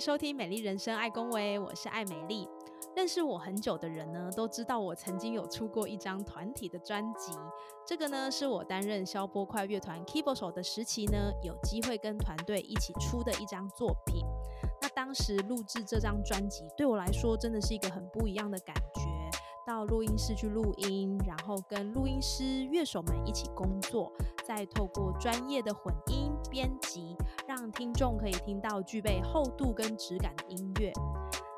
收听《美丽人生爱公维》，我是艾美丽。认识我很久的人呢，都知道我曾经有出过一张团体的专辑。这个呢，是我担任消波快乐团 keyboard 手的时期呢，有机会跟团队一起出的一张作品。那当时录制这张专辑，对我来说真的是一个很不一样的感觉。到录音室去录音，然后跟录音师、乐手们一起工作，再透过专业的混音编辑，让听众可以听到具备厚度跟质感的音乐。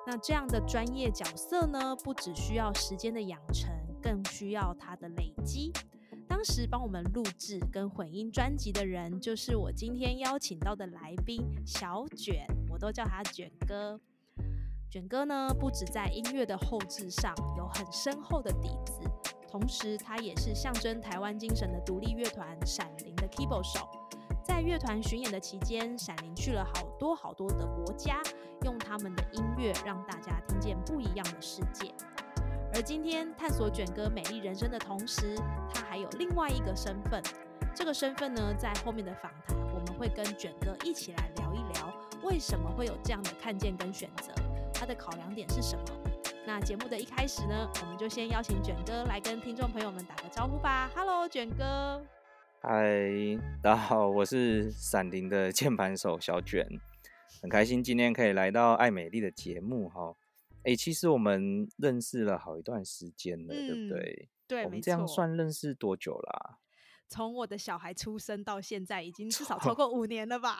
那这样的专业角色呢，不只需要时间的养成，更需要它的累积。当时帮我们录制跟混音专辑的人，就是我今天邀请到的来宾小卷，我都叫他卷哥。卷哥呢，不止在音乐的后置上有很深厚的底子，同时他也是象征台湾精神的独立乐团闪灵的 keyboard 手。在乐团巡演的期间，闪灵去了好多好多的国家，用他们的音乐让大家听见不一样的世界。而今天探索卷哥美丽人生的同时，他还有另外一个身份。这个身份呢，在后面的访谈，我们会跟卷哥一起来聊一聊，为什么会有这样的看见跟选择。他的考量点是什么？那节目的一开始呢，我们就先邀请卷哥来跟听众朋友们打个招呼吧。Hello，卷哥。嗨，大家好，我是闪灵的键盘手小卷，很开心今天可以来到爱美丽的节目哈。哎，其实我们认识了好一段时间了，对不对？对，我们这样算认识多久啦？从我的小孩出生到现在，已经至少超过五年了吧？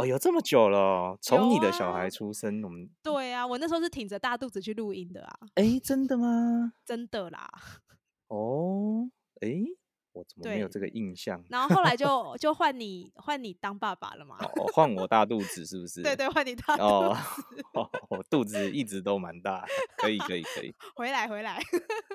哦，有这么久了。从你的小孩出生，我们对啊，我那时候是挺着大肚子去录音的啊。哎，真的吗？真的啦。哦，哎，我怎么没有这个印象？然后后来 就就换你换你当爸爸了嘛？哦，换我大肚子是不是？对对，换你大肚子。哦，我肚子一直都蛮大，可以可以可以。回来回来。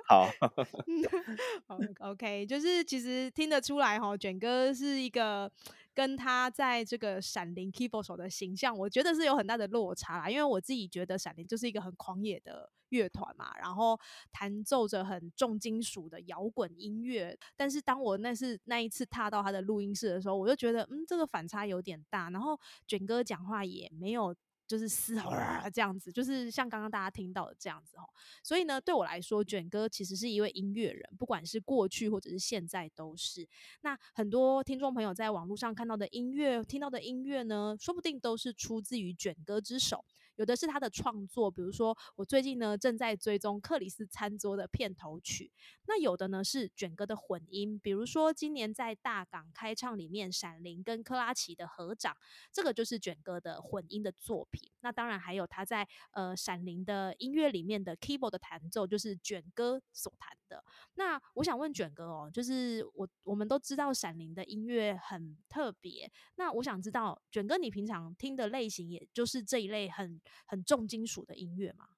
好。好，OK，就是其实听得出来哈，卷哥是一个。跟他在这个闪灵 keyboard 手的形象，我觉得是有很大的落差啦。因为我自己觉得闪灵就是一个很狂野的乐团嘛，然后弹奏着很重金属的摇滚音乐。但是当我那是那一次踏到他的录音室的时候，我就觉得，嗯，这个反差有点大。然后卷哥讲话也没有。就是嘶吼这样子，就是像刚刚大家听到的这样子哦。所以呢，对我来说，卷哥其实是一位音乐人，不管是过去或者是现在都是。那很多听众朋友在网络上看到的音乐、听到的音乐呢，说不定都是出自于卷哥之手。有的是他的创作，比如说我最近呢正在追踪克里斯餐桌的片头曲。那有的呢是卷哥的混音，比如说今年在大港开唱里面，闪灵跟克拉奇的合掌，这个就是卷哥的混音的作品。那当然还有他在呃闪灵的音乐里面的 keyboard 的弹奏，就是卷哥所弹的。那我想问卷哥哦，就是我我们都知道闪灵的音乐很特别，那我想知道卷哥你平常听的类型，也就是这一类很。很重金属的音乐吗？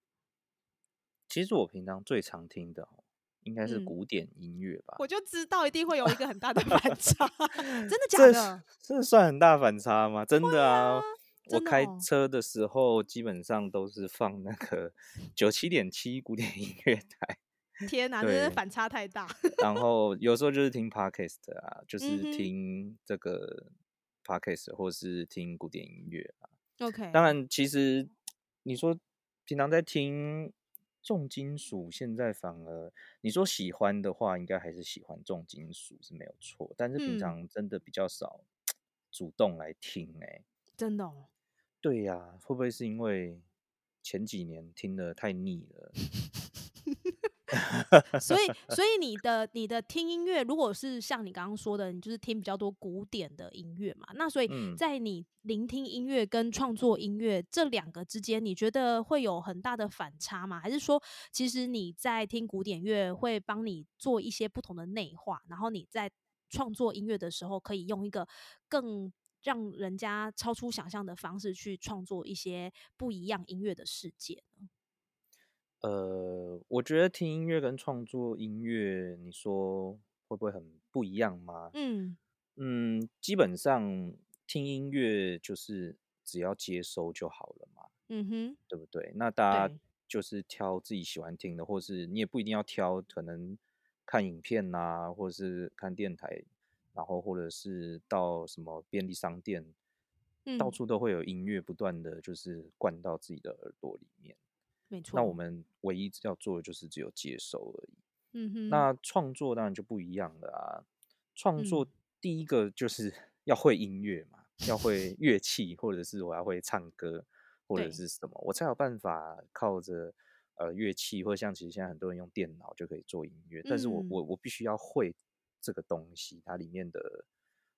其实我平常最常听的应该是古典音乐吧。我就知道一定会有一个很大的反差，真的假的？这算很大反差吗？真的啊！我开车的时候基本上都是放那个九七点七古典音乐台。天哪，真的反差太大。然 后有时候就是听 podcast 啊，就是听这个 podcast 或是听古典音乐啊。OK，当然，其实你说平常在听重金属，现在反而你说喜欢的话，应该还是喜欢重金属是没有错。但是平常真的比较少主动来听，哎，真的，哦，对呀，会不会是因为前几年听的太腻了？所以，所以你的你的听音乐，如果是像你刚刚说的，你就是听比较多古典的音乐嘛？那所以在你聆听音乐跟创作音乐这两个之间，你觉得会有很大的反差吗？还是说，其实你在听古典乐会帮你做一些不同的内化，然后你在创作音乐的时候，可以用一个更让人家超出想象的方式去创作一些不一样音乐的世界呢？呃，我觉得听音乐跟创作音乐，你说会不会很不一样吗？嗯嗯，基本上听音乐就是只要接收就好了嘛，嗯哼，对不对？那大家，就是挑自己喜欢听的，或是你也不一定要挑，可能看影片呐、或者是看电台，然后或者是到什么便利商店，到嗯，处都会有音乐不断的就是灌到自己的耳朵里面。没错，那我们唯一要做的就是只有接受而已。嗯哼，那创作当然就不一样了啊！创作嗯第一个就是 要会音乐嘛，要会乐器，或者是我要会唱歌，或者，是什么，我才有办法靠着呃乐器，或者像其实现在很多人用电脑就可以做音乐，但是我嗯我我必须要会这个东西，它里面的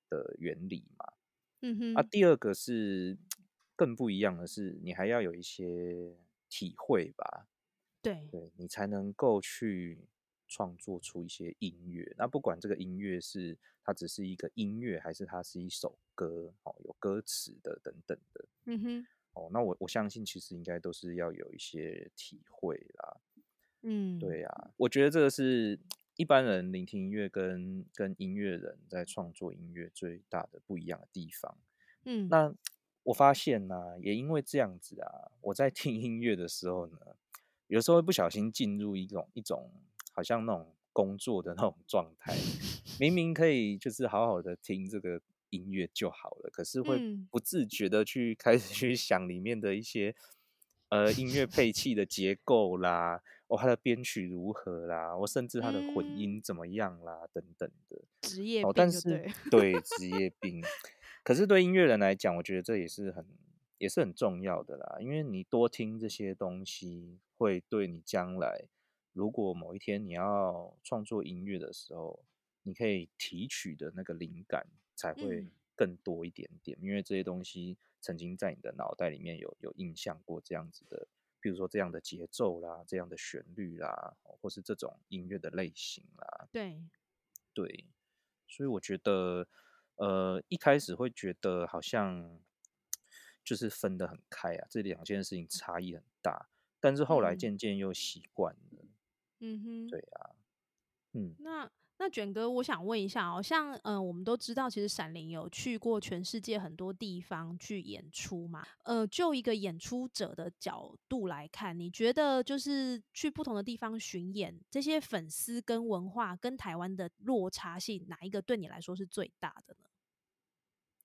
的原理嘛。啊，嗯哼，第二个是 更不一样的是，你还要有一些体会吧，对，对你才能够去创作出一些音乐。那不管这个音乐是它只是一个音乐，还是它是一首歌，哦，有歌词的等等的，嗯哼，哦，那我我相信其实应该都是要有一些体会啦。嗯，对啊，我觉得这个是一般人聆听音乐跟跟音乐人在创作音乐最大的不一样的地方。嗯，那我发现呢、也因为这样子啊，我在听音乐的时候呢，有时候会不小心进入一种一种好像那种工作的那种状态，明明可以就是好好的听这个音乐就好了，可是会嗯。不自觉的去开始去想里面的一些呃音乐配器的结构啦，哦它的编曲如何啦，我甚至它的混嗯，音怎么样啦等等的。职业。哦，但是对职业病，可是对音乐人来讲，我觉得这也是很也是很重要的啦，因为你多听这些东西，会对你将来，如果某一天你要创作音乐的时候，你可以提取的那个灵感才会嗯。更多一点点，因为这些东西曾经在你的脑袋里面有有印象过这样子的，比如说这样的节奏啦，这样的旋律啦，哦或是这种音乐的类型啦，对，对，所以我觉得，呃，一开始会觉得好像就是分得很开啊，这两件事情差异很大，但是后来嗯渐渐又习惯了。嗯哼。对啊，嗯那那卷哥，我想问一下哦，像嗯、呃我们都知道，其实闪灵有去过全世界很多地方去演出嘛。呃，就一个演出者的角度来看，你觉得就是去不同的地方巡演，这些粉丝跟文化跟台湾的落差性，哪一个对你来说是最大的呢？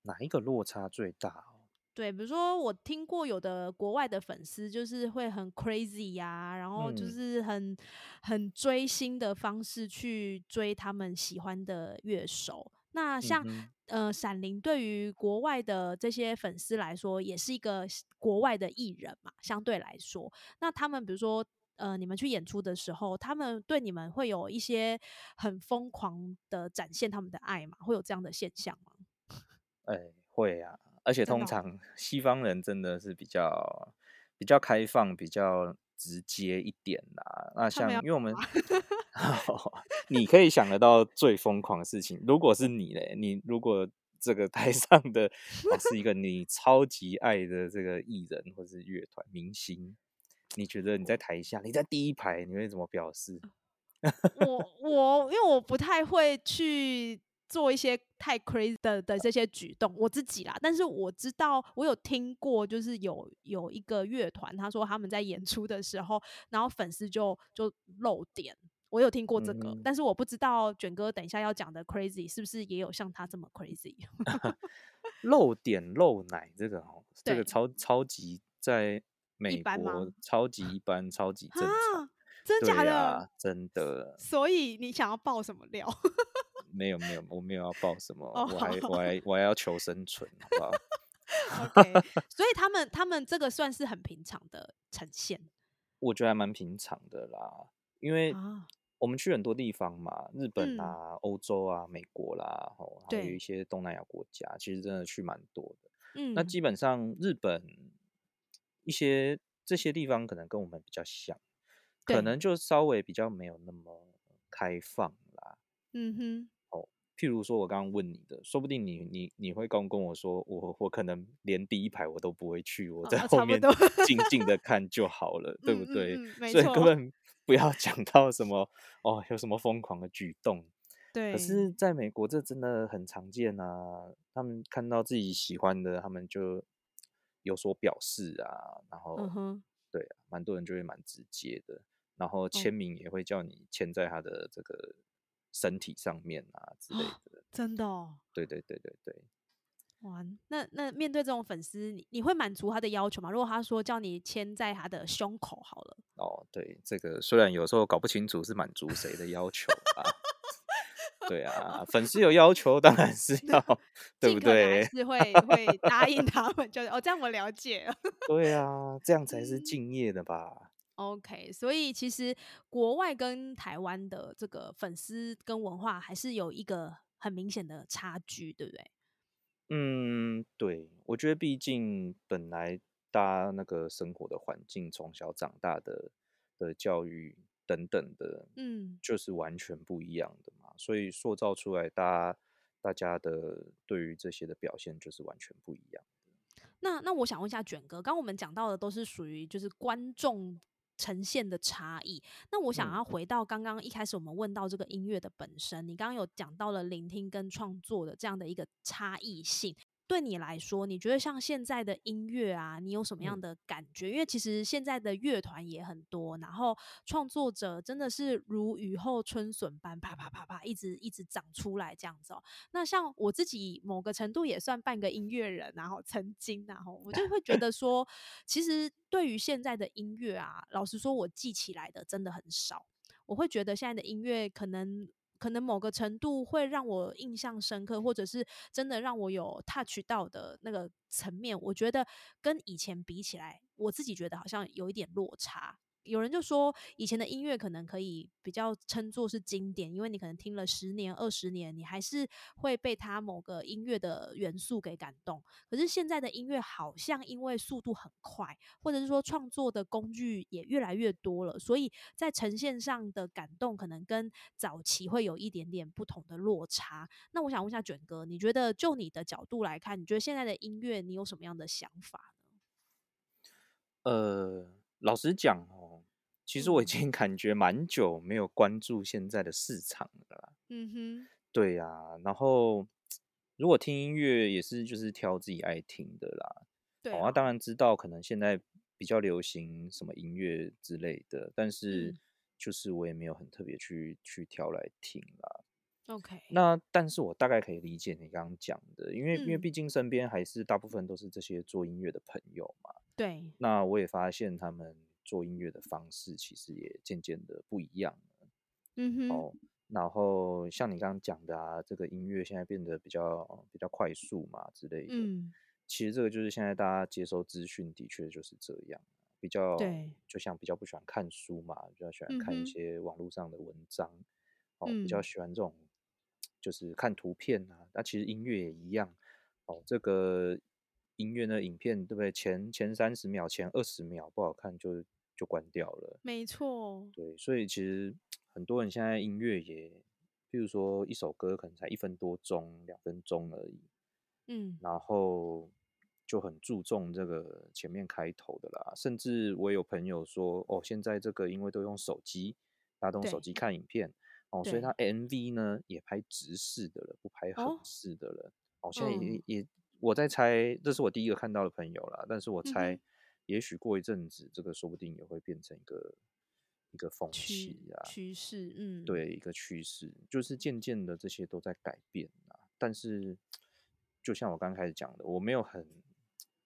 哪一个落差最大哦？对，比如说我听过有的国外的粉丝就是会很 crazy 呀、然后就嗯是很很追星的方式去追他们喜欢的乐手。那像嗯，呃闪灵对于国外的这些粉丝来说，也是一个国外的艺人嘛，相对来说，那他们比如说。呃，你们去演出的时候，他们对你们会有一些很疯狂的展现他们的爱嘛？会有这样的现象吗？哎，会啊，而且通常西方人真的是比较比较开放，比较直接一点啦。那像因为我们 你可以想得到最疯狂的事情，如果是你嘞，你如果这个台上的哦是一个你超级爱的这个艺人或是乐团明星，你觉得你在台下，你在第一排，你会怎么表示？我我因为我不太会去做一些太 crazy 的的这些举动，我自己啦。但是我知道，我有听过，就是有有一个乐团，他说他们在演出的时候，然后粉丝就就漏点。我有听过这个，嗯，但是我不知道卷哥等一下要讲的 crazy 是不是也有像他这么 crazy？露点露奶这个哦，这个，超超级在美？国超级一般，超级正常。啊，真假的？啊，真的所以你想要爆什么料？没有没有，我没有要爆什么，哦，我还我还 我还要求生存，好不好？，OK。所以他们他们这个算是很平常的呈现我觉得还蛮平常的啦，因为啊。我们去很多地方嘛，日本嗯，啊、欧洲啊、美国啦，哦，还有一，些东南亚国家，其实真的去蛮多的。嗯那嗯基本上日本一些这些地方可能跟我们比较像，可，能就稍微比较没有那么开放啦。嗯哼，哦，譬如说我刚刚问你的，说不定你你你会刚跟我说，我我可能连第一排我都不会去，我在后面静静的看就好了，对不对？所以 根本不要讲到什么哦，有什么疯狂的举动。对。可是在美国这真的很常见啊，他们看到自己喜欢的，他们就有所表示啊，然后对啊，蛮多人就会蛮直接的，然后签名也会叫你签在他的这个。身体上面啊之类的，真的哦。对对对对对。哇，那那面对这种粉丝，你你会满足他的要求吗？如果他说叫你签在他的胸口好了。哦，对，这个虽然有时候搞不清楚是满足谁的要求啊。对啊，粉丝有要求当然是 要，对不对？是会 会答应他们，就是哦，这样我了解了。对啊，这样才是敬业的吧。OK，所以其实国外跟台湾的这个粉丝跟文化还是有一个很明显的差距，对不对？嗯，对，我觉得毕竟本来大家那个生活的环境、从小长大的的教育等等的，嗯，就是完全不一样的嘛，所以塑造出来大家大家的对于这些的表现就是完全不一样的。那那我想问一下卷哥，刚我们讲到的都是属于就是观众。呈现的差异。那我想要回到刚刚一开始我们问到这个音乐的本身，你刚刚有讲到了聆听跟创作的这样的一个差异性。对你来说，你觉得像现在的音乐啊，你有什么样的感觉？因为其实现在的乐团也很多，然后创作者真的是如雨后春笋般啪啪啪啪一直一直长出来这样子哦。那像我自己某个程度也算半个音乐人，然 后曾经然后我就会觉得 说，其实对于现在的音乐啊，老实说，我记起来的真的很少。我会觉得现在的音乐可能。可能某个程度会让我印象深刻，或者是真的让我有 touch 到的那个层面，我觉得跟以前比起来，我自己觉得好像有一点落差。有人就说，以前的音乐可能可以比较称作是经典，因为你可能听了十年、二十年，你还是会被它某个音乐的元素给感动。可是现在的音乐好像因为速度很快，或者是说创作的工具也越来越多了，所以在呈现上的感动可能跟早期会有一点点不同的落差。那我想问一下卷哥，你觉得就你的角度来看，你觉得现在的音乐你有什么样的想法呢？呃。老实讲哦，其实我已经感觉蛮久没有关注现在的市场了。嗯哼，对呀。然后如果听音乐也是就是挑自己爱听的啦。对，我当然知道可能现在比较流行什么音乐之类的，但是就是我也没有很特别去去挑来听啦。OK，那但是我大概可以理解你刚刚讲的，因为因为毕竟身边还是大部分都是这些做音乐的朋友嘛。对，那我也发现他们做音乐的方式其实也渐渐的不一样了。嗯哼。哦，然后像你刚刚讲的啊，这个音乐现在变得比较比较快速嘛之类的。嗯。其实这个就是现在大家接收资讯的确就是这样，比较对，就像比较不喜欢看书嘛，比较喜欢看一些网络上的文章。哦，比较喜欢这种就是看图片啊。那其实音乐也一样。哦，这个。音乐的影片对不对？前前三十秒、前二十秒不好看就就关掉了。没错。对，所以其实很多人现在音乐也，譬如说一首歌可能才一分多钟、两分钟而已。嗯。然后就很注重这个前面开头的啦，甚至我有朋友说，哦，现在这个因为都用手机，大家用手机看影片，哦，所以他 MV 呢也拍直视的了，不拍横视的了。哦，现在也也。我在猜，这是我第一个看到的朋友啦。但是我猜，也许过一阵子，这个说不定也会变成一个一个风气啊，趋势。嗯，对，一个趋势，就是渐渐的这些都在改变啊。但是，就像我刚开始讲的，我没有很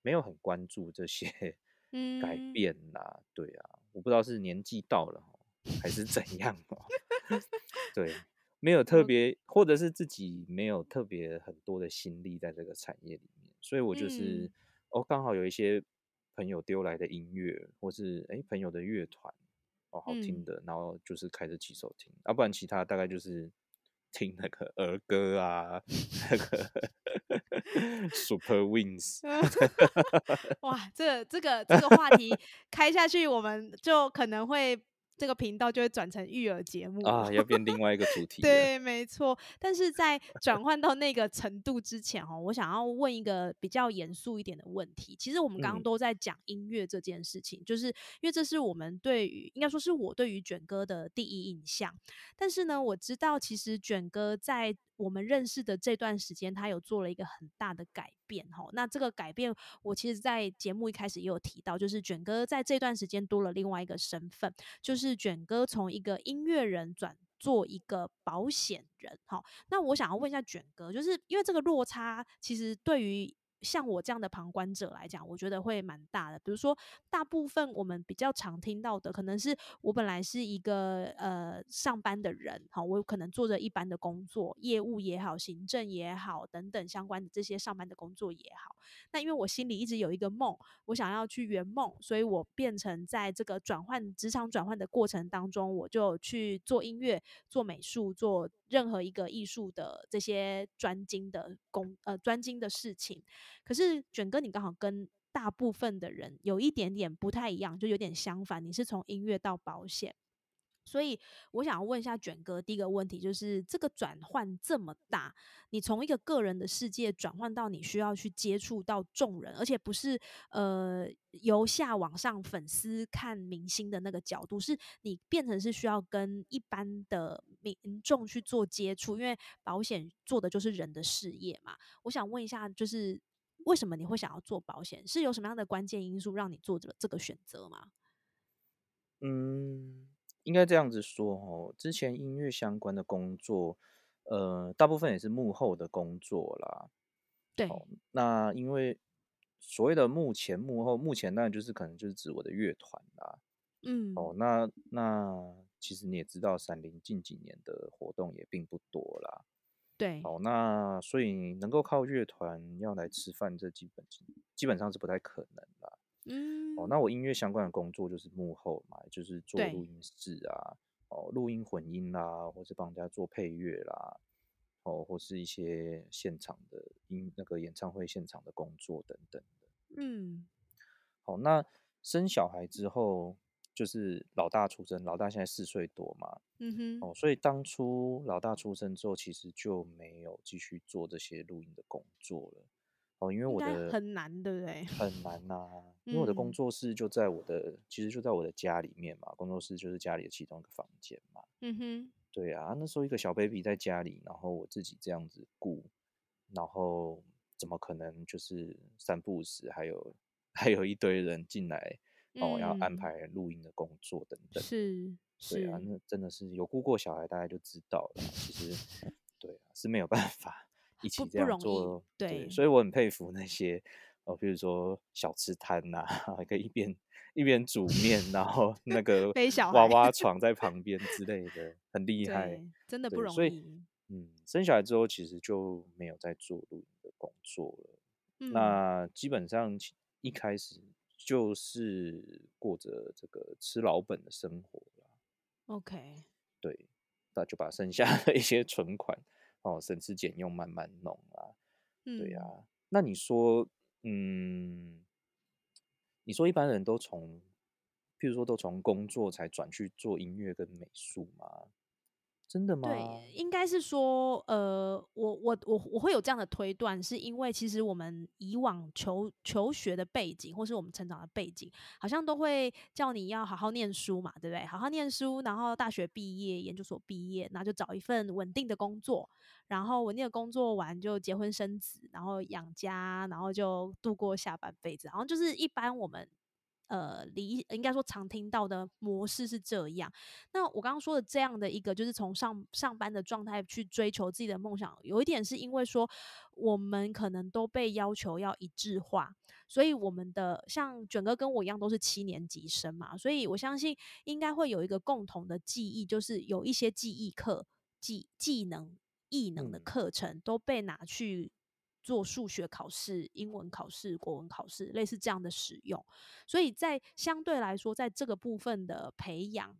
没有很关注这些 改变呐。对啊，我不知道是年纪到了还是怎样哦。对。没有特别，或者是自己没有特别很多的心力在这个产业里面，所以我就是哦，刚好有一些朋友丢来的音乐，或是哎朋友的乐团哦好听的，然后就是开着起手听，要不然其他大概就是听那个儿歌啊，那个 Super Wings。哇，这这个这个话题开下去，我们就可能会。这个频道就会转成育儿节目啊，要变另外一个主题。对，没错。但是在转换到那个程度之前，哦，我想要问一个比较严肃一点的问题。其实我们刚刚都在讲音乐这件事情，就是因为这是我们对于，应该说是我对于卷哥的第一印象。但是呢，我知道其实卷哥在我们认识的这段时间，他有做了一个很大的改变，哈。那这个改变，我其实，在节目一开始也有提到，就是卷哥在这段时间多了另外一个身份，就是卷哥从一个音乐人转做一个保险人，哈。那我想要问一下卷哥，就是因为这个落差，其实对于。像我这样的旁观者来讲，我觉得会蛮大的。比如说，大部分我们比较常听到的，可能是我本来是一个呃上班的人，好，我可能做着一般的工作，业务也好，行政也好，等等相关的这些上班的工作也好。那因为我心里一直有一个梦，我想要去圆梦，所以我变成在这个转换职场转换的过程当中，我就去做音乐、做美术、做任何一个艺术的这些专精的工呃专精的事情。可是卷哥，你刚好跟大部分的人有一点点不太一样，就有点相反。你是从音乐到保险。所以我想要问一下卷哥，第一个问题就是这个转换这么大，你从一个个人的世界转换到你需要去接触到众人，而且不是呃由下往上粉丝看明星的那个角度，是你变成是需要跟一般的民众去做接触，因为保险做的就是人的事业嘛。我想问一下，就是为什么你会想要做保险？是有什么样的关键因素让你做这这个选择吗？嗯。应该这样子说哦，之前音乐相关的工作，呃，大部分也是幕后的工作啦。对，那因为所谓的幕前幕后，目前当然就是可能就是指我的乐团啦。嗯，哦，那那其实你也知道，闪灵近几年的活动也并不多啦。对，哦，那所以能够靠乐团要来吃饭，这基本基本上是不太可能啦。嗯，哦，那我音乐相关的工作就是幕后嘛，就是做录音室啊，哦，录音混音啦，或是帮人家做配乐啦，哦，或是一些现场的音那个演唱会现场的工作等等的。嗯，好，那生小孩之后，就是老大出生，老大现在四岁多嘛，嗯哼，哦，所以当初老大出生之后，其实就没有继续做这些录音的工作了。哦，因为我的很难，对不对？很难呐，因为我的工作室就在我的，其实就在我的家里面嘛。工作室就是家里的其中一个房间嘛。嗯哼，对啊，那时候一个小 baby 在家里，然后我自己这样子顾，然后怎么可能就是散步时还有 还有一堆人进来哦，要安排录音的工作等等。是，对啊，那真的是有顾过小孩，大家就知道了。其实，对啊，是没有办法。一起这样做，对，所以我很佩服那些，哦，比如说小吃摊呐，可以一边一边煮面，然后 那个娃娃床在旁边之类的，很厉害，真的不容易。所以，嗯，生小孩之后其实就没有在做录音的工作了。那基本上一开始就是过着这个吃老本的生活了。OK，对，那就把剩下的一些存款。哦，省吃俭用慢慢弄啊，对呀。那你说，嗯，你说一般人都从，譬如说都从工作才转去做音乐跟美术吗？真的吗？对，应该是说，呃，我我我我会有这样的推断，是因为其实我们以往求求学的背景，或是我们成长的背景，好像都会叫你要好好念书嘛，对不对？好好念书，然后大学毕业、研究所毕业，那就找一份稳定的工作，然后稳定的工作完就结婚生子，然后养家，然后就度过下半辈子，好像就是一般我们。呃，理应该说常听到的模式是这样。那我刚刚说的这样的一个，就是从上上班的状态去追求自己的梦想，有一点是因为说我们可能都被要求要一致化，所以我们的像卷哥跟我一样都是七年级生嘛，所以我相信应该会有一个共同的记忆，就是有一些记忆课、技技能、艺能的课程都被拿去。做数学考试、英文考试、国文考试，类似这样的使用，所以在相对来说，在这个部分的培养，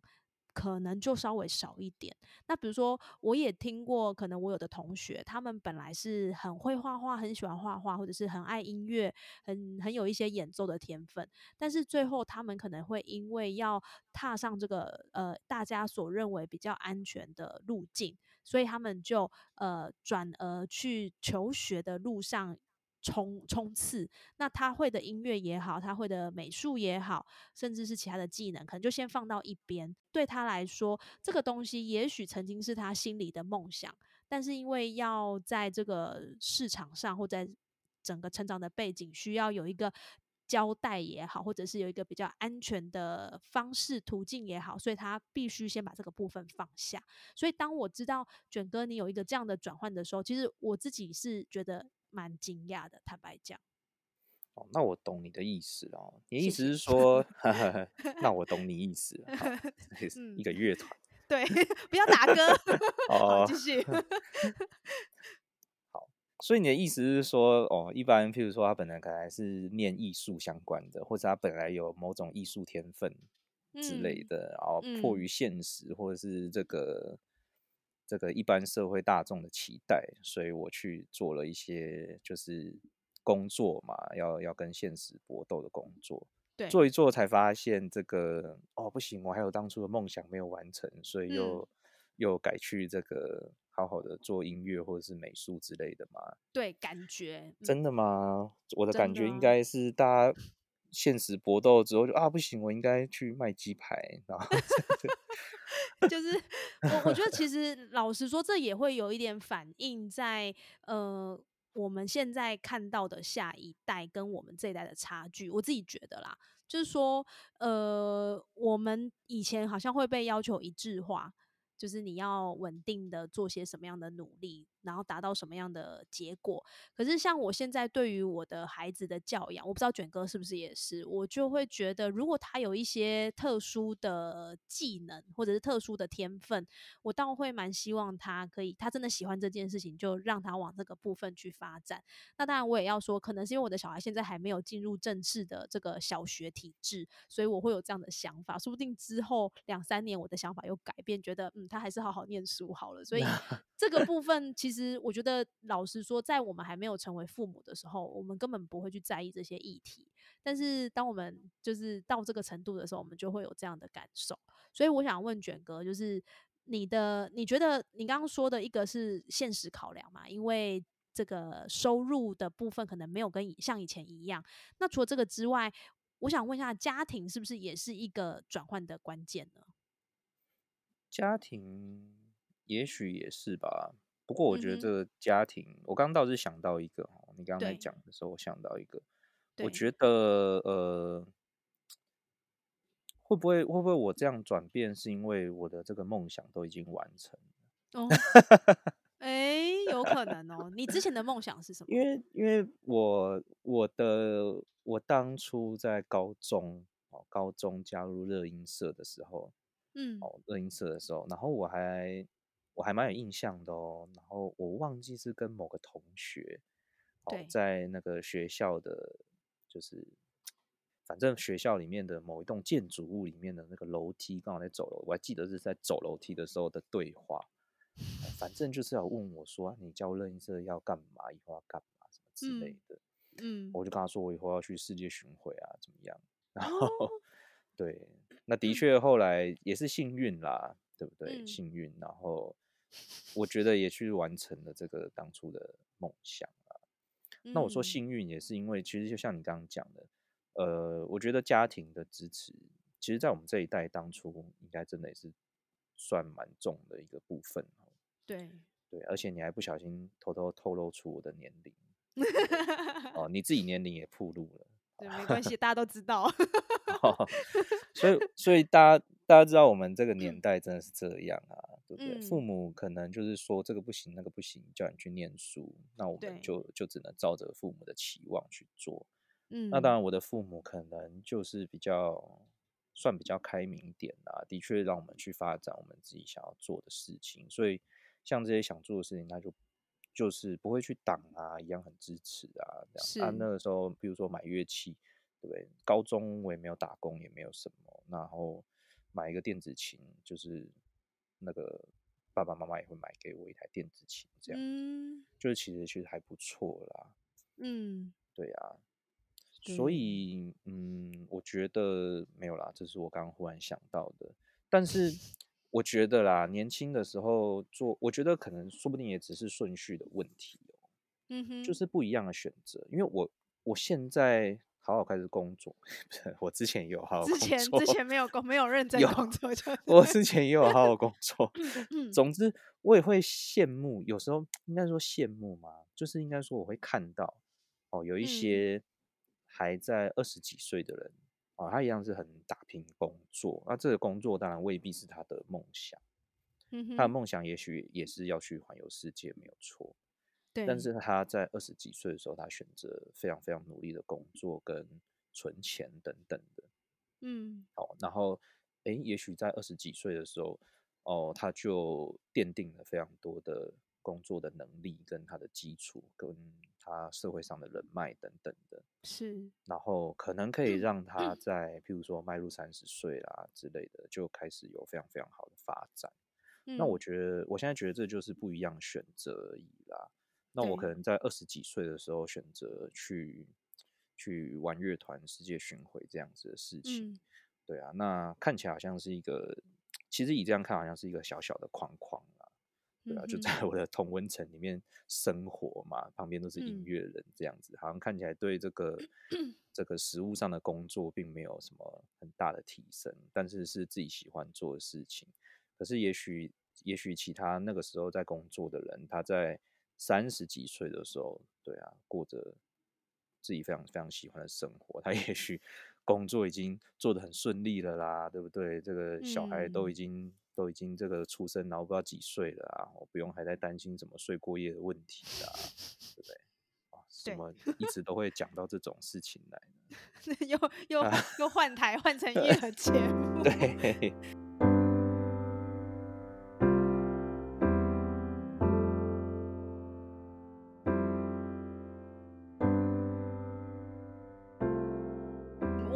可能就稍微少一点。那比如说，我也听过，可能我有的同学，他们本来是很会画画，很喜欢画画，或者是很爱音乐，很很有一些演奏的天分，但是最后他们可能会因为要踏上这个呃大家所认为比较安全的路径，所以他们就呃转而去求学的路上。冲冲刺，那他会的音乐也好，他会的美术也好，甚至是其他的技能，可能就先放到一边。对他来说，这个东西也许曾经是他心里的梦想，但是因为要在这个市场上，或在整个成长的背景，需要有一个交代也好，或者是有一个比较安全的方式途径也好，所以他必须先把这个部分放下。所以当我知道卷哥你有一个这样的转换的时候，其实我自己是觉得。蛮惊讶的，坦白讲。哦，那我懂你的意思哦。你意思是说，那我懂你意思。一个乐团，对，不要打歌。哦，继续。好，所以你的意思是说，哦，一般譬如说他本来可能是念艺术相关的，或者他本来有某种艺术天分之类的，然后迫于现实或者是这个。这个一般社会大众的期待，所以我去做了一些就是工作嘛，要要跟现实搏斗的工作。对，做一做才发现这个哦不行，我还有当初的梦想没有完成，所以又又改去这个好好的做音乐或者是美术之类的嘛。对，感觉真的吗？我的感觉应该是大家现实搏斗之后就啊不行，我应该去卖鸡排，然后。就是我，我觉得其实老实说，这也会有一点反映在呃我们现在看到的下一代跟我们这一代的差距。我自己觉得啦，就是说呃我们以前好像会被要求一致化，就是你要稳定的做些什么样的努力。然后达到什么样的结果？可是像我现在对于我的孩子的教养，我不知道卷哥是不是也是，我就会觉得，如果他有一些特殊的技能或者是特殊的天分，我倒会蛮希望他可以，他真的喜欢这件事情，就让他往这个部分去发展。那当然，我也要说，可能是因为我的小孩现在还没有进入正式的这个小学体制，所以我会有这样的想法。说不定之后两三年，我的想法又改变，觉得嗯，他还是好好念书好了。所以 这个部分其实。实我觉得，老实说，在我们还没有成为父母的时候，我们根本不会去在意这些议题。但是，当我们就是到这个程度的时候，我们就会有这样的感受。所以，我想问卷哥，就是你的，你觉得你刚刚说的一个是现实考量嘛？因为这个收入的部分可能没有跟像以前一样。那除了这个之外，我想问一下，家庭是不是也是一个转换的关键呢？家庭也许也是吧。不过我觉得这个家庭，我刚刚倒是想到一个哦，你刚刚在讲的时候，我想到一个，我觉得呃，会不会会不会我这样转变是因为我的这个梦想都已经完成了？哦，哎，有可能哦。你之前的梦想是什么？因为因为我我的我当初在高中哦，高中加入热音社的时候，嗯，哦，热音社的时候，然后我还。我还蛮有印象的哦，然后我忘记是跟某个同学，哦，在那个学校的，就是反正学校里面的某一栋建筑物里面的那个楼梯，刚好在走楼，我还记得是在走楼梯的时候的对话，反正就是要问我说，你教乐音社要干嘛，以后要干嘛？什么之类的，嗯，我。就跟他说我以后要去世界巡回啊，怎么样？然后对，那的确后来也是幸运啦，对不对？幸运，然后。我觉得也去完成了这个当初的梦想啊。那我说幸运也是因为，其实就像你刚刚讲的，呃，我觉得家庭的支持，其实，在我们这一代当初应该真的也是算蛮重的一个部分对对，而且你还不小心偷偷透露出我的年龄，哦，你自己年龄也暴露了。对，没关系，大家都知道。所以，所以大家大家知道，我们这个年代真的是这样啊，对不对？父母可能就是说这个不行，那个不行，叫你去念书，那我们就就只能照着父母的期望去做。嗯，那当然，我的父母可能就是比较算比较开明一点啦，的确让我们去发展我们自己想要做的事情。所以，像这些想做的事情，那就。就是不会去挡啊，一样很支持啊，这样。啊，那个时候，比如说买乐器，对不对？高中我也没有打工，也没有什么。然后买一个电子琴，就是那个爸爸妈妈也会买给我一台电子琴，这样，嗯就是其实其实还不错啦。嗯，对啊，所以嗯，我觉得没有啦，这是我刚刚忽然想到的。但是 我觉得啦，年轻的时候做，我觉得可能说不定也只是顺序的问题哦，嗯哼，就是不一样的选择。因为我我现在好好开始工作，不 是我之前也有好好工作，之前之前没有工没有认真工作就我之前也有好好工作。嗯总之，我也会羡慕，有时候应该说羡慕嘛，就是应该说我会看到哦，有一嗯些还在二十几岁的人哦，他一样是很打拼工作，那这个工作当然未必是他的梦想，嗯他的哼，梦想也许也是要去环游世界，没有错。对，但是他在二十几岁的时候，他选择非常非常努力的工作跟存钱等等的。嗯好，然后，诶，也许在二十几岁的时候，哦，他就奠定了非常多的工作的能力，跟他的基础，跟他社会上的人脉等等的，是，然后可能可以让他在，譬如说迈入三十岁啦之类的，就开始有非常非常好的发展。那我嗯觉得，我现在觉得这就是不一样的选择而已啦。那我可能在二十几岁的时候选择去去玩乐团世界巡回这样子的事情，嗯。对啊，那看起来好像是一个，其实以这样看好像是一个小小的框框啊，对啊，就在我的同温层里面生活嘛，旁边都是音嗯。乐人这样子，好像看起来对这个 这个实物上的工作并没有什么很大的提升，但是是自己喜欢做的事情。可是也许也许其他那个时候在工作的人，他在三十几岁的时候，对啊，过着自己非常非常喜欢的生活，他 也许工作已经做得很顺利了啦，对不对？这个小孩都已嗯经、都已经这个出生，然后不知道几岁了啊，我不用还在担心怎么睡过夜的问题啊，对不对？啊，什对么一直都会讲到这种事情来呢？又又又换台换成音乐节目，对，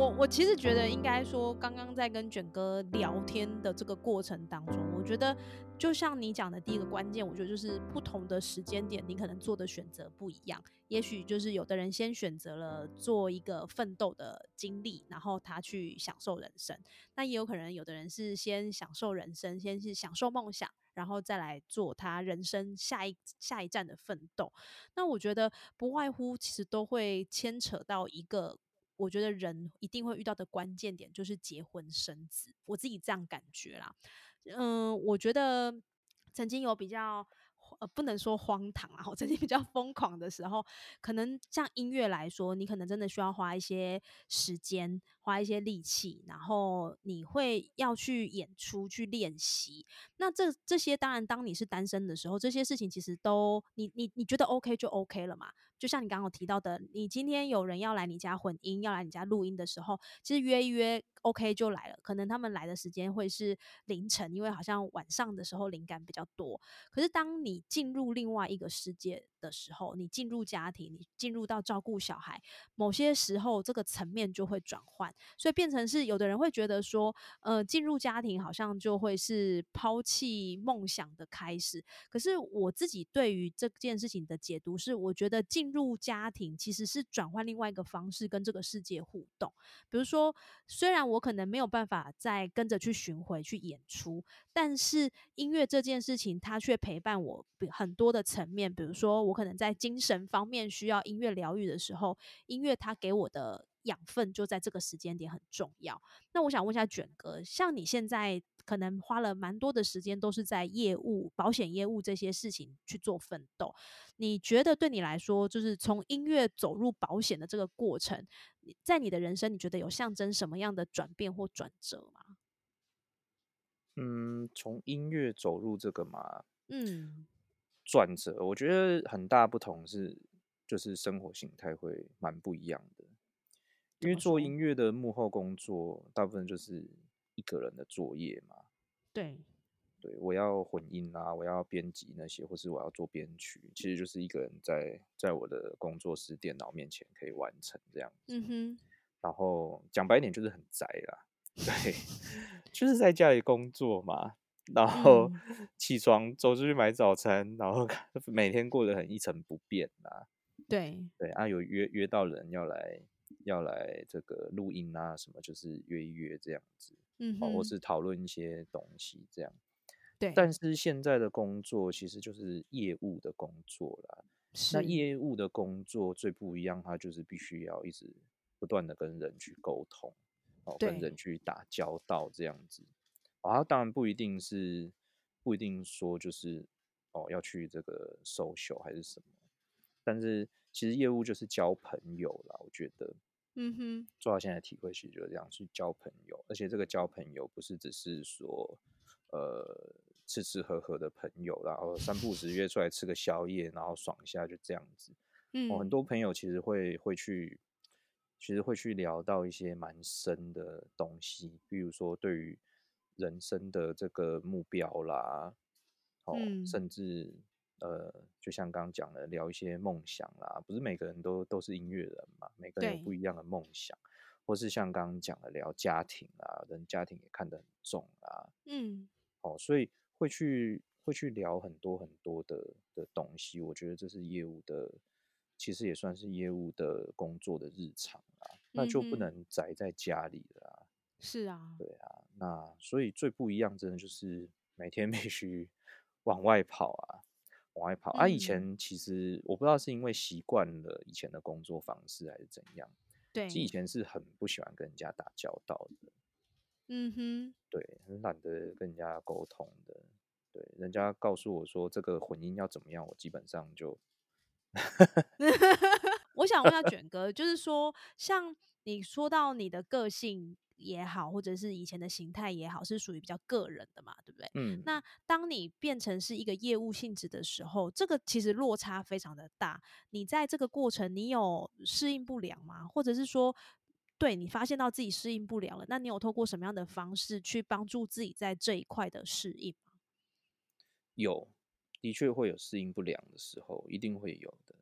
我我其实觉得应该说，刚刚在跟卷哥聊天的这个过程当中，我觉得就像你讲的第一个关键，我觉得就是不同的时间点，你可能做的选择不一样。也许就是有的人先选择了做一个奋斗的经历，然后他去享受人生；那也有可能有的人是先享受人生，先是享受梦想，然后再来做他人生下一下一站的奋斗。那我觉得不外乎其实都会牵扯到一个，我觉得人一定会遇到的关键点，就是结婚生子。我自己这样感觉啦。嗯，我觉得曾经有比较。呃，不能说荒唐啊，我 曾经比较疯狂的时候，可能像音乐来说，你可能真的需要花一些时间，花一些力气，然后你会要去演出、去练习。那这这些当然，当你是单身的时候，这些事情其实都你你你觉得 OK 就 OK 了嘛。就像你刚刚提到的，你今天有人要来你家混音，要来你家录音的时候，其实约一约 OK 就来了。可能他们来的时间会是凌晨，因为好像晚上的时候灵感比较多。可是当你进入另外一个世界的时候，你进入家庭，你进入到照顾小孩，某些时候这个层面就会转换，所以变成是有的人会觉得说，呃，进入家庭好像就会是抛弃梦想的开始。可是我自己对于这件事情的解读是，我觉得进入家庭其实是转换另外一个方式跟这个世界互动。比如说，虽然我可能没有办法再跟着去巡回去演出，但是音乐这件事情它却陪伴我很多的层面。比如说，我可能在精神方面需要音乐疗愈的时候，音乐它给我的养分就在这个时间点很重要。那我想问一下卷哥，像你现在可能花了蛮多的时间，都是在业务、保险业务这些事情去做奋斗。你觉得对你来说，就是从音乐走入保险的这个过程，在你的人生，你觉得有象征什么样的转变或转折吗？嗯，从音乐走入这个嘛，嗯，转折，我觉得很大不同是，就是生活形态会蛮不一样的。因为做音乐的幕后工作，大部分就是一个人的作业嘛。对，对，我要混音啊，我要编辑那些，或是我要做编曲，其实就是一个人在在我的工作室电脑面前可以完成这样子。嗯哼，然后讲白一点就是很宅啦，对，就是在家里工作嘛，然后嗯 起床走出去买早餐，然后 每天过得很一成不变啊。对，对啊，有约约到人要来要来这个录音啊，什么就是约一约这样子，嗯哼，是讨论一些东西这样。对，但是现在的工作其实就是业务的工作啦。那是，业务的工作最不一样，它就是必须要一直不断的跟人去沟通，哦，跟人去打交道这样子。哦，它当然不一定是不一定说就是哦要去这个 social 还是什么，但是其实业务就是交朋友啦，我觉得。嗯哼，做到现在体会，其实就是这样去交朋友，而且这个交朋友不是只是说，呃，吃吃喝喝的朋友，然后三不五时约出来吃个宵夜，然后爽一下就这样子。哦，很嗯，多朋友其实会会去，其实会去聊到一些蛮深的东西，比如说对于人生的这个目标啦，哦，嗯，甚至呃，就像刚刚讲的，聊一些梦想啦，不是每个人都都是音乐人嘛，每个人有，不一样的梦想，或是像刚刚讲的聊家庭啊，人家庭也看得很重啊，嗯，哦，所以会去会去聊很多很多的的东西，我觉得这是业务的，其实也算是业务的工作的日常啊，那就不能宅在家里了啊，是啊，对啊，那所以最不一样真的就是每天必须往外跑啊，往外跑啊。以嗯，前其实我不知道是因为习惯了以前的工作方式还是怎样，对其实以，前是很不喜欢跟人家打交道的。嗯哼，对，很懒得跟人家沟通的。对，人家告诉我说这个混音要怎么样，我基本上就 我想问一下卷哥，就是说，像你说到你的个性也好，或者是以前的形态也好，是属于比较个人的嘛，对不对？嗯，那当你变成是一个业务性质的时候，这个其实落差非常的大。你在这个过程，你有适应不良吗？或者是说，对你发现到自己适应不了了，那你有透过什么样的方式去帮助自己在这一块的适应吗？有，的确会有适应不良的时候，一定会有的。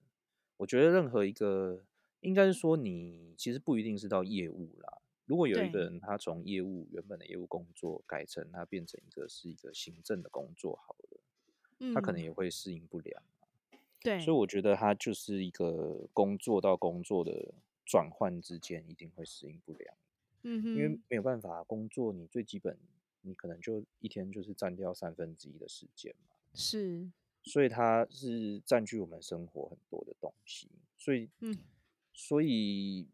我觉得任何一个，应该是说你其实不一定是到业务啦。如果有一个，人他从业务原本的业务工作改成他变成一个是一个行政的工作好了，他可能嗯，也会适应不良。所以，我觉得他就是一个工作到工作的转换之间一定会适应不良。因为嗯哼，没有办法，工作你最基本，你可能就一天就是占掉三分之一的时间嘛，是，所以它是占据我们生活很多的东西，所以，嗯。所以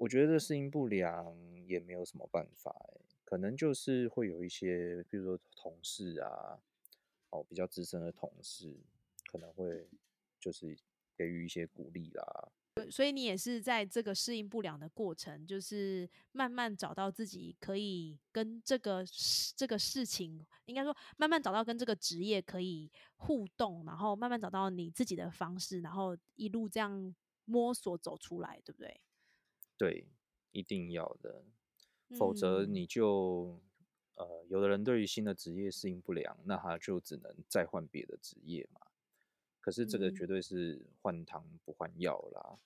我觉得适应不良也没有什么办法欸，可能就是会有一些，比如说同事啊，哦，比较资深的同事可能会就是给予一些鼓励啦，所以你也是在这个适应不良的过程，就是慢慢找到自己可以跟这个事这个事情，应该说慢慢找到跟这个职业可以互动，然后慢慢找到你自己的方式，然后一路这样摸索走出来，对不对？对，一定要的，否则嗯。你就呃，有的人对于新的职业适应不良，那他就只能再换别的职业嘛。可是这个绝对是换汤不换药啦，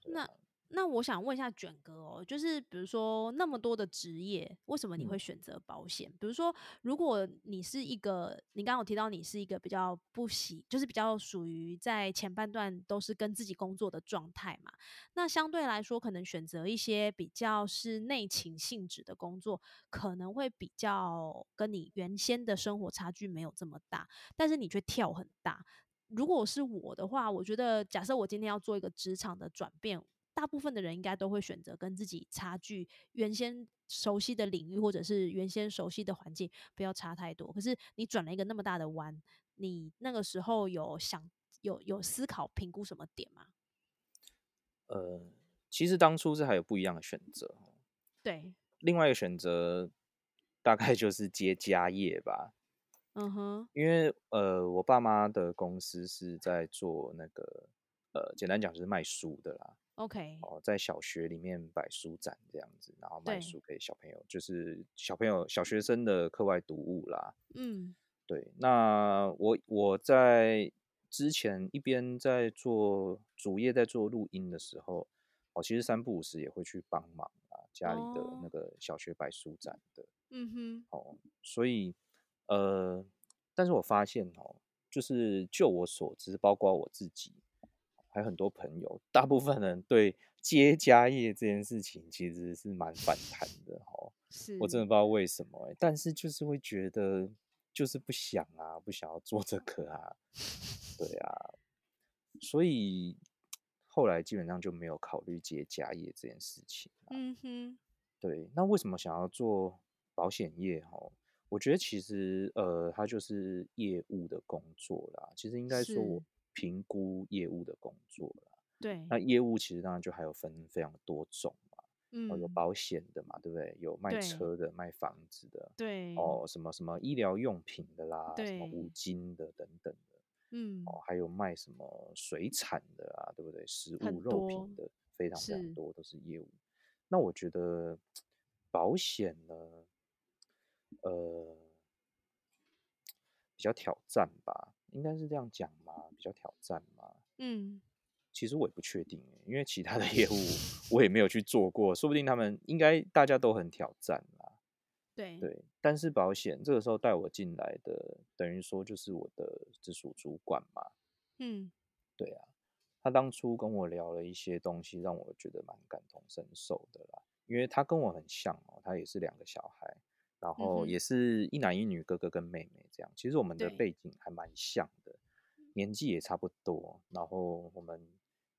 对那啊，那我想问一下卷哥哦，就是比如说那么多的职业，为什么你嗯会选择保险？比如说，如果你是一个，你刚刚有提到你是一个比较不喜，就是比较属于在前半段都是跟自己工作的状态嘛，那相对来说，可能选择一些比较是内勤性质的工作，可能会比较跟你原先的生活差距没有这么大，但是你却跳很大。如果是我的话，我觉得假设我今天要做一个职场的转变，大部分的人应该都会选择跟自己差距原先熟悉的领域或者是原先熟悉的环境不要差太多。可是你转了一个那么大的弯，你那个时候有想有有思考评估什么点吗？呃，其实当初是还有不一样的选择哦，对，另外一个选择大概就是接家业吧，嗯哼，因为呃，我爸妈的公司是在做那个呃，简单讲就是卖书的啦。，OK，哦，在小学里面摆书展这样子，然后卖，书给小朋友，就是小朋友小学生的课外读物啦。嗯。对，那我我在之前一边在做主业，在做录音的时候，哦，其实三不五时也会去帮忙啊，家里的那个小学摆书展的。嗯哼，哦，所以呃，但是我发现哦，就是就我所知，包括我自己，还有很多朋友，大部分人对接家业这件事情其实是蛮反弹的哈。是我真的不知道为什么、欸，但是就是会觉得就是不想啊，不想要做这个啊，对啊，所以后来基本上就没有考虑接家业这件事情。嗯哼，对，那为什么想要做保险业？哈，我觉得其实呃，它就是业务的工作啦。其实应该说是我评估业务的工作啦。对，那业务其实当然就还有分非常多种嘛，哦，有嗯，保险的嘛，对不对？有卖车的、卖房子的，对，哦，什么什么医疗用品的啦，什么对五金的等等的，嗯，哦，还有卖什么水产的啊，对不对？食物、肉品的，非常非常多都是业务。那我觉得保险呢，呃，比较挑战吧，应该是这样讲嘛？比较挑战嘛？嗯，其实我也不确定欸，因为其他的业务我也没有去做过，说不定他们应该大家都很挑战啦。对，对，但是保险这个时候带我进来的，等于说就是我的直属主管嘛。嗯，对啊，他当初跟我聊了一些东西，让我觉得蛮感同身受的啦。因为他跟我很像哦，他也是两个小孩，然后也是一男一女，哥哥跟妹妹这样。其实我们的背景还蛮像的，年纪也差不多。然后我们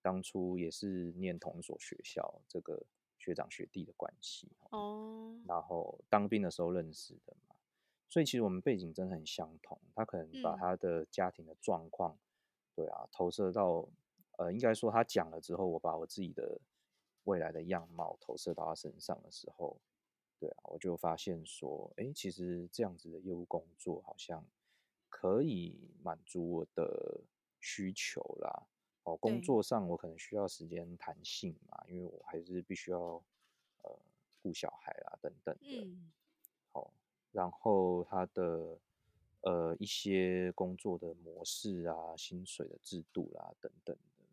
当初也是念同一所学校，这个学长学弟的关系。哦，然后当兵的时候认识的嘛，所以其实我们背景真的很相同。他可能把嗯他的家庭的状况，对啊，投射到呃，应该说他讲了之后，我把我自己的未来的样貌投射到他身上的时候，对啊，我就发现说，哎，其实这样子的业务工作好像可以满足我的需求啦。哦，工作上我可能需要时间弹性嘛，因为我还是必须要呃顾小孩啦等等的。嗯，好，然后他的呃一些工作的模式啊、薪水的制度啦等等的，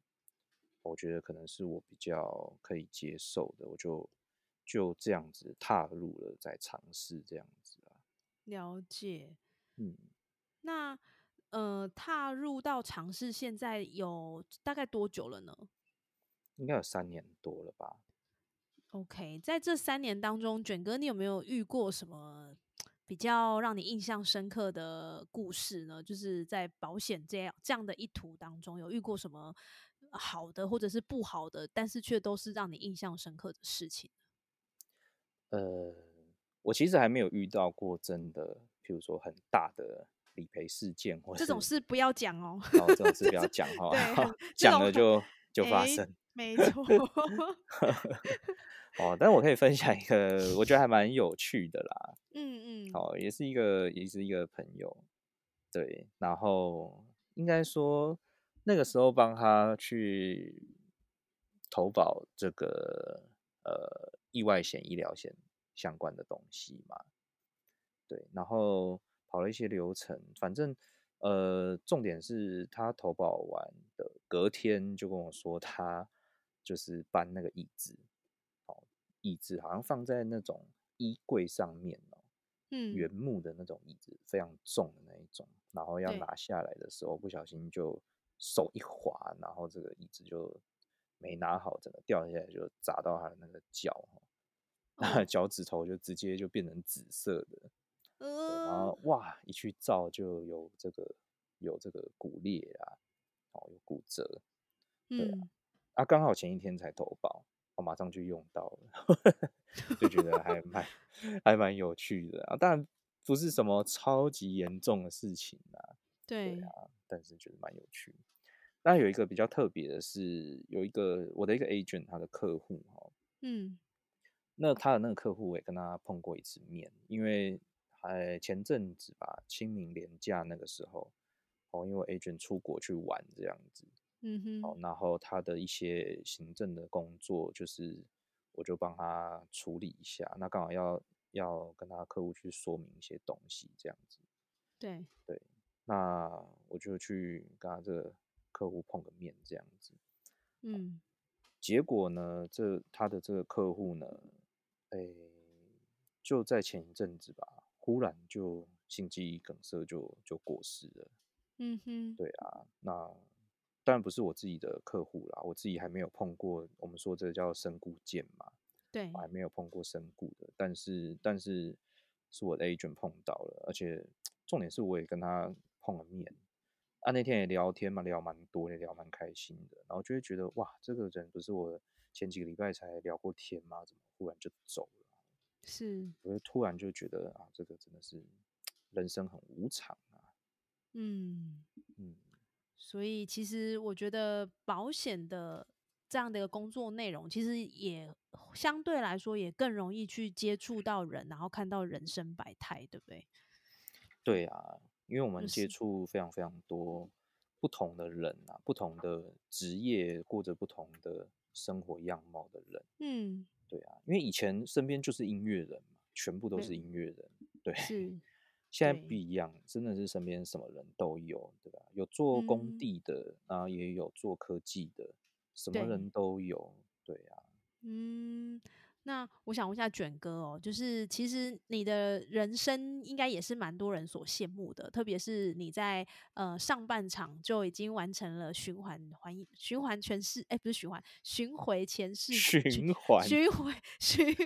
我觉得可能是我比较可以接受的，我就就这样子踏入了，在尝试这样子啊。了解。嗯，那呃，踏入到尝试现在有大概多久了呢应该有三年多了吧。？OK，在这三年当中，卷哥，你有没有遇过什么比较让你印象深刻的故事呢？就是在保险这样这样的一途当中，有遇过什么好的或者是不好的，但是却都是让你印象深刻的事情？呃，我其实还没有遇到过真的，譬如说很大的理赔事件，或这种是事不要讲哦。哦，这种事不要讲哈 讲了就就发诶生。没 错。哦，但我可以分享一个，我觉得还蛮有趣的啦。嗯嗯，哦，也是一个，也是一个朋友，对，然后应该说那个时候帮他去投保这个呃意外险、医疗险相关的东西嘛，对，然后跑了一些流程，反正呃重点是他投保完的隔天就跟我说他就是搬那个椅子，哦，椅子好像放在那种衣柜上面哦。嗯，原木的那种椅子，非常重的那一种，然后要拿下来的时候，不小心就手一滑，然后这个椅子就没拿好，整个掉下来就砸到他的那个脚，那哦 脚趾头就直接就变成紫色的，对然呃。后哇，一去照就有这个有这个骨裂啊，哦，有骨折，对啊嗯，啊，刚好前一天才投保，我马上就用到了，就觉得还蛮还蛮有趣的啊。当然不是什么超级严重的事情啊，对对，啊，但是觉得蛮有趣。那有一个比较特别的是，有一个我的一个 agent，他的客户哈、嗯那他的那个客户我也跟他碰过一次面，因为还前阵子吧，清明连假那个时候，哦，因为我 agent 出国去玩这样子，嗯哼，，哦然后他的一些行政的工作，就是我就帮他处理一下。那刚好要要跟他客户去说明一些东西，这样子。对，那我就去跟他这个客户碰个面，这样子。嗯结果呢，这他的这个客户呢，诶，就在前一阵子吧，忽然就心肌梗塞就就过世了。嗯哼，对啊，那当然不是我自己的客户啦，我自己还没有碰过。我们说这叫身故件嘛，对我，还没有碰过身故的，但是但是是我的 agent 碰到了，而且重点是我也跟他碰了面。啊，那天也聊天嘛，聊蛮多，也聊蛮开心的。然后就会觉得，哇，这个人不是我前几个礼拜才聊过天吗？怎么忽然就走了？是，我就突然就觉得啊，这个真的是人生很无常啊。嗯，嗯，所以其实我觉得保险的这样的一个工作内容，其实也相对来说也更容易去接触到人，然后看到人生百态，对不对？对啊，因为我们接就是触非常非常多不同的人啊，不同的职业，过着不同的生活样貌的人。嗯，对啊，因为以前身边就是音乐人嘛，全部都是音乐人。对，是，现在对不一样，真的是身边什么人都有，对吧？有做工嗯地的，然后也有做科技的，什么人都有。对啊，嗯，那我想问一下卷哥哦，就是其实你的人生应该也是蛮多人所羡慕的，特别是你在呃上半场就已经完成了循环环循环全世，哎，不是循环，巡回前世循环巡 回 巡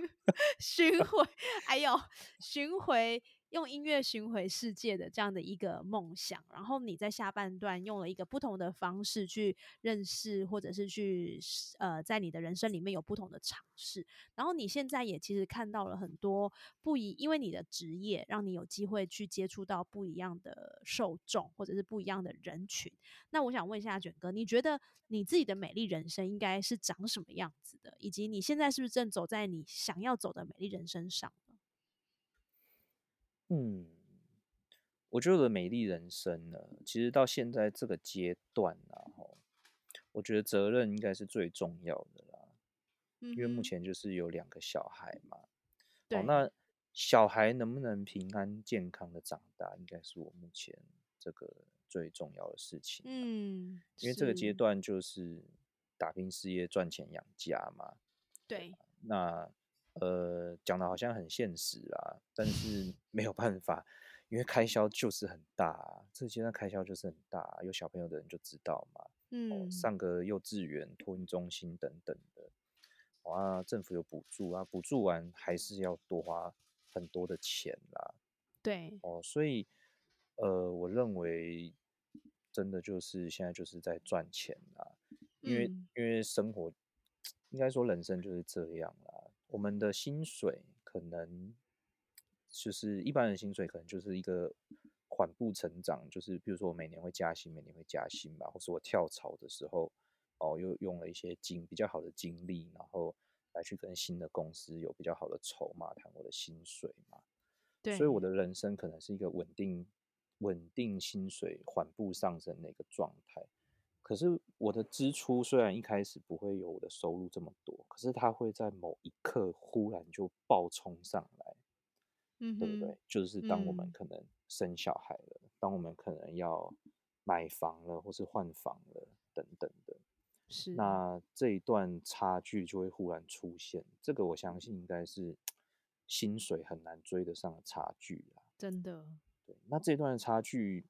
巡回，还有巡回用音乐巡回世界的这样的一个梦想，然后你在下半段用了一个不同的方式去认识，或者是去呃，在你的人生里面有不同的尝试，然后你现在也其实看到了很多不一，因为你的职业让你有机会去接触到不一样的受众，或者是不一样的人群。那我想问一下卷哥，你觉得你自己的美丽人生应该是长什么样子的？以及你现在是不是正走在你想要走的美丽人生上？嗯，我觉得美丽人生呢，其实到现在这个阶段啊，吼，我觉得责任应该是最重要的啦。因因为目前就是有两个小孩嘛，对、哦，那小孩能不能平安健康的长大，应该是我目前这个最重要的事情。嗯，因为这个阶段就是打拼事业、赚钱养家嘛。对那呃，讲的好像很现实啊，但是 没有办法，因为开销就是很大、啊，这个阶段开销就是很大啊、有小朋友的人就知道嘛。哦，嗯上个幼稚园、托婴中心等等的，哇，政府有补助啊，补助完还是要多花很多的钱啦。对哦，所以呃，我认为真的就是现在就是在赚钱啦，因为、嗯因为生活应该说人生就是这样啦，我们的薪水可能就是一般人薪水可能就是一个缓步成长，就是比如说我每年会加薪，每年会加薪吧，或是我跳槽的时候哦，又用了一些经比较好的经历，然后来去跟新的公司有比较好的筹码谈我的薪水嘛。对，所以我的人生可能是一个稳定、稳定薪水缓步上升的一个状态。可是我的支出虽然一开始不会有我的收入这么多，可是它会在某一刻忽然就爆冲上来，嗯对不对？就是当我们嗯可能生小孩了，当我们可能要买房了，或是换房了等等的，是那这一段差距就会忽然出现。这个我相信应该是 薪水很难追得上的差距啦。真的对，那这段的差距，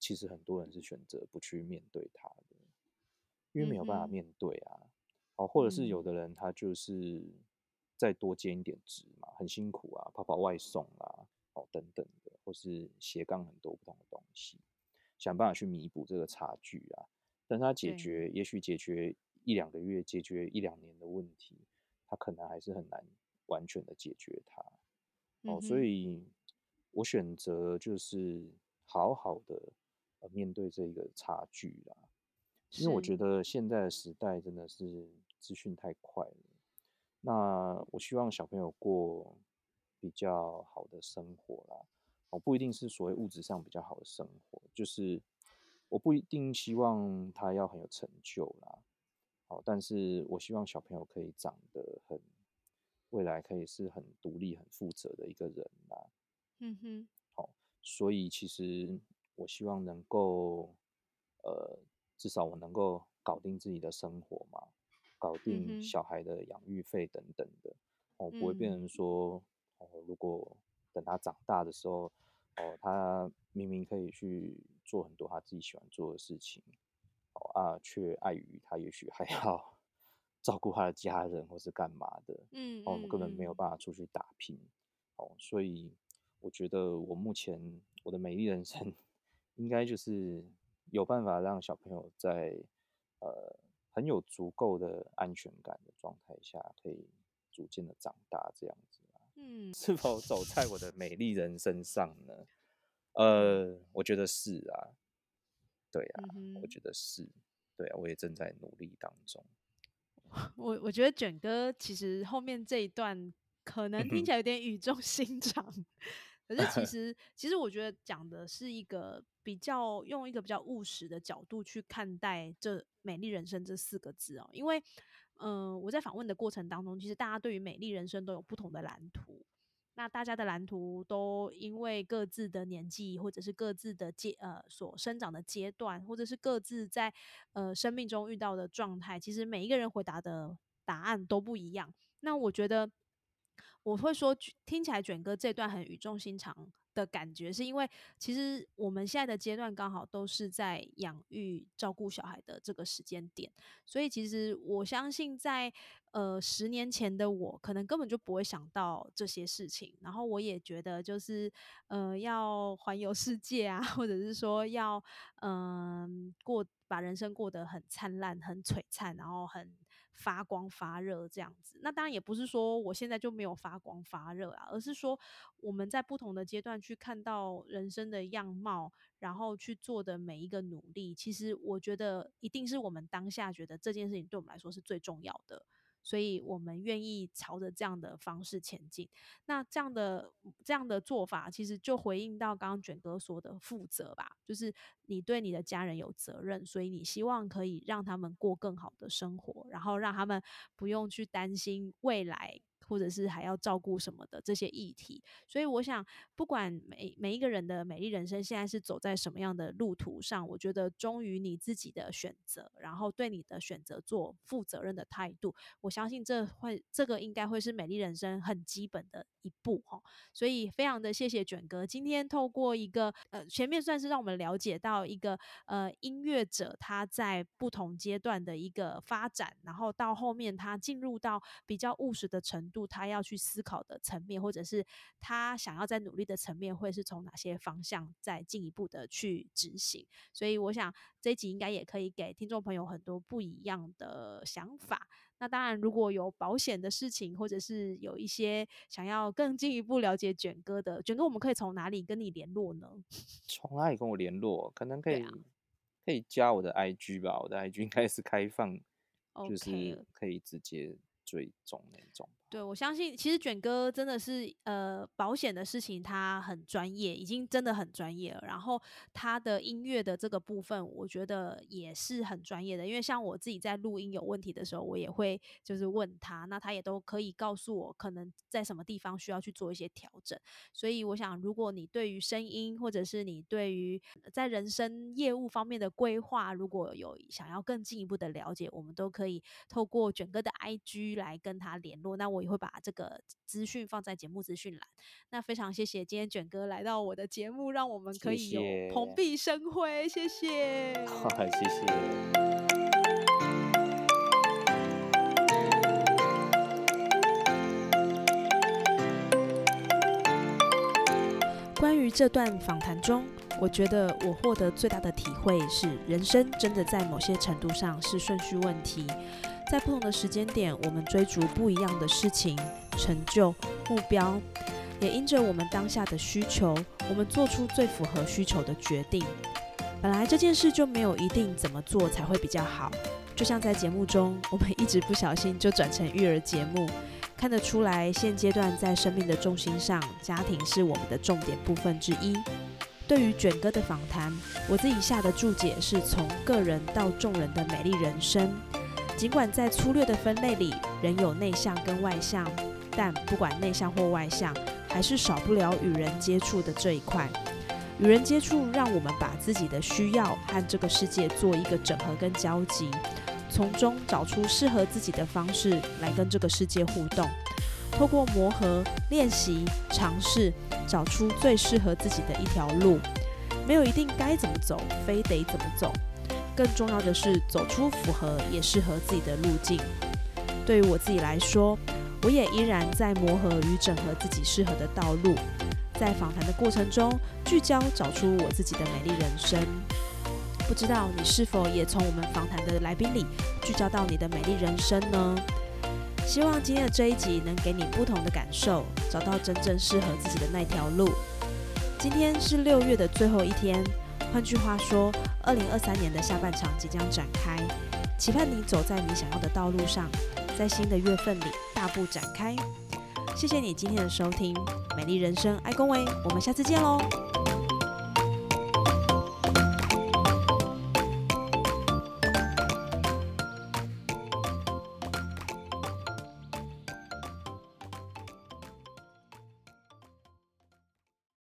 其实很多人是选择不去面对它的，因为没有办法面对啊。哦，或者是有嗯的人他就是再多兼一点职嘛，很辛苦啊，跑跑外送啊，哦等等的，或是斜杠很多不同的东西，想办法去弥补这个差距啊。但是他解对决，也许解决一两个月，解决一两年的问题，他可能还是很难完全的解决它。哦，所以我选择就是好好的呃面对这个差距啦，因为我觉得现在的时代真的是资讯太快了。那我希望小朋友过比较好的生活啦，我，不一定是所谓物质上比较好的生活，就是我不一定希望他要很有成就啦，好，但是我希望小朋友可以长得很，未来可以是很独立、很负责的一个人啦。嗯哼好所以其实我希望能够，呃，至少我能够搞定自己的生活嘛，搞定小孩的养育费等等的，哦，不会变成说哦，如果等他长大的时候，哦，他明明可以去做很多他自己喜欢做的事情，哦啊，却碍于他也许还要 照顾他的家人或是干嘛的，嗯，哦，根本没有办法出去打拼，哦，所以我觉得我目前我的美丽人生 应该就是有办法让小朋友在呃很有足够的安全感的状态下，可以逐渐的长大这样子。嗯，是否走在我的美丽人身上呢？呃，我觉得是啊，对啊，我觉得是，对啊，我也正在努力当中。我我觉得卷哥其实后面这一段可能听起来有点语重心长，可是其实其实我觉得讲的是一个比较用一个比较务实的角度去看待这“美丽人生”这四个字哦，因为。嗯，我在访问的过程当中，其实大家对于美丽人生都有不同的蓝图。那大家的蓝图都因为各自的年纪，或者是各自的阶呃所生长的阶段，或者是各自在呃生命中遇到的状态，其实每一个人回答的答案都不一样。那我觉得我会说，听起来卷哥这段很语重心长。的感觉是因为，其实我们现在的阶段刚好都是在养育、照顾小孩的这个时间点，所以其实我相信，在呃十年前的我，可能根本就不会想到这些事情。然后我也觉得，就是呃要环游世界啊，或者是说要嗯过把人生过得很灿烂、很璀璨，然后很。发光发热这样子，那当然也不是说我现在就没有发光发热啊，而是说我们在不同的阶段去看到人生的样貌，然后去做的每一个努力，其实我觉得一定是我们当下觉得这件事情对我们来说是最重要的。所以我们愿意朝着这样的方式前进。那这样的这样的做法，其实就回应到刚刚卷哥说的负责吧，就是你对你的家人有责任，所以你希望可以让他们过更好的生活，然后让他们不用去担心未来。或者是还要照顾什么的这些议题，所以我想，不管每每一个人的美丽人生现在是走在什么样的路途上，我觉得忠于你自己的选择，然后对你的选择做负责任的态度，我相信这会这个应该会是美丽人生很基本的一步哈。所以非常的谢谢卷哥，今天透过一个呃前面算是让我们了解到一个呃音乐者他在不同阶段的一个发展，然后到后面他进入到比较务实的程度。他要去思考的层面，或者是他想要在努力的层面，会是从哪些方向再进一步的去执行？所以，我想这一集应该也可以给听众朋友很多不一样的想法。那当然，如果有保险的事情，或者是有一些想要更进一步了解卷哥的卷哥，我们可以从哪里跟你联络呢？从哪里跟我联络？可能可以可以加我的 IG 吧，我的 IG 应该是开放，就是可以直接追踪那种。对，我相信其实卷哥真的是呃保险的事情，他很专业，已经真的很专业了。然后他的音乐的这个部分，我觉得也是很专业的。因为像我自己在录音有问题的时候，我也会就是问他，那他也都可以告诉我可能在什么地方需要去做一些调整。所以我想，如果你对于声音，或者是你对于在人生业务方面的规划，如果有想要更进一步的了解，我们都可以透过卷哥的 IG 来跟他联络。那我。会把这个资讯放在节目资讯栏。那非常谢谢今天卷哥来到我的节目，让我们可以有蓬荜生辉。谢谢，谢谢。关于这段访谈中，我觉得我获得最大的体会是，人生真的在某些程度上是顺序问题。在不同的时间点，我们追逐不一样的事情、成就、目标，也因着我们当下的需求，我们做出最符合需求的决定。本来这件事就没有一定怎么做才会比较好，就像在节目中，我们一直不小心就转成育儿节目，看得出来，现阶段在生命的重心上，家庭是我们的重点部分之一。对于卷哥的访谈，我自己下的注解是从个人到众人的美丽人生。尽管在粗略的分类里，仍有内向跟外向，但不管内向或外向，还是少不了与人接触的这一块。与人接触，让我们把自己的需要和这个世界做一个整合跟交集，从中找出适合自己的方式来跟这个世界互动。透过磨合、练习、尝试，找出最适合自己的一条路。没有一定该怎么走，非得怎么走。更重要的是，走出符合也适合自己的路径。对于我自己来说，我也依然在磨合与整合自己适合的道路。在访谈的过程中，聚焦找出我自己的美丽人生。不知道你是否也从我们访谈的来宾里聚焦到你的美丽人生呢？希望今天的这一集能给你不同的感受，找到真正适合自己的那条路。今天是六月的最后一天，换句话说，二零二三年的下半场即将展开。期盼你走在你想要的道路上，在新的月份里大步展开。谢谢你今天的收听，美丽人生爱恭维，我们下次见喽。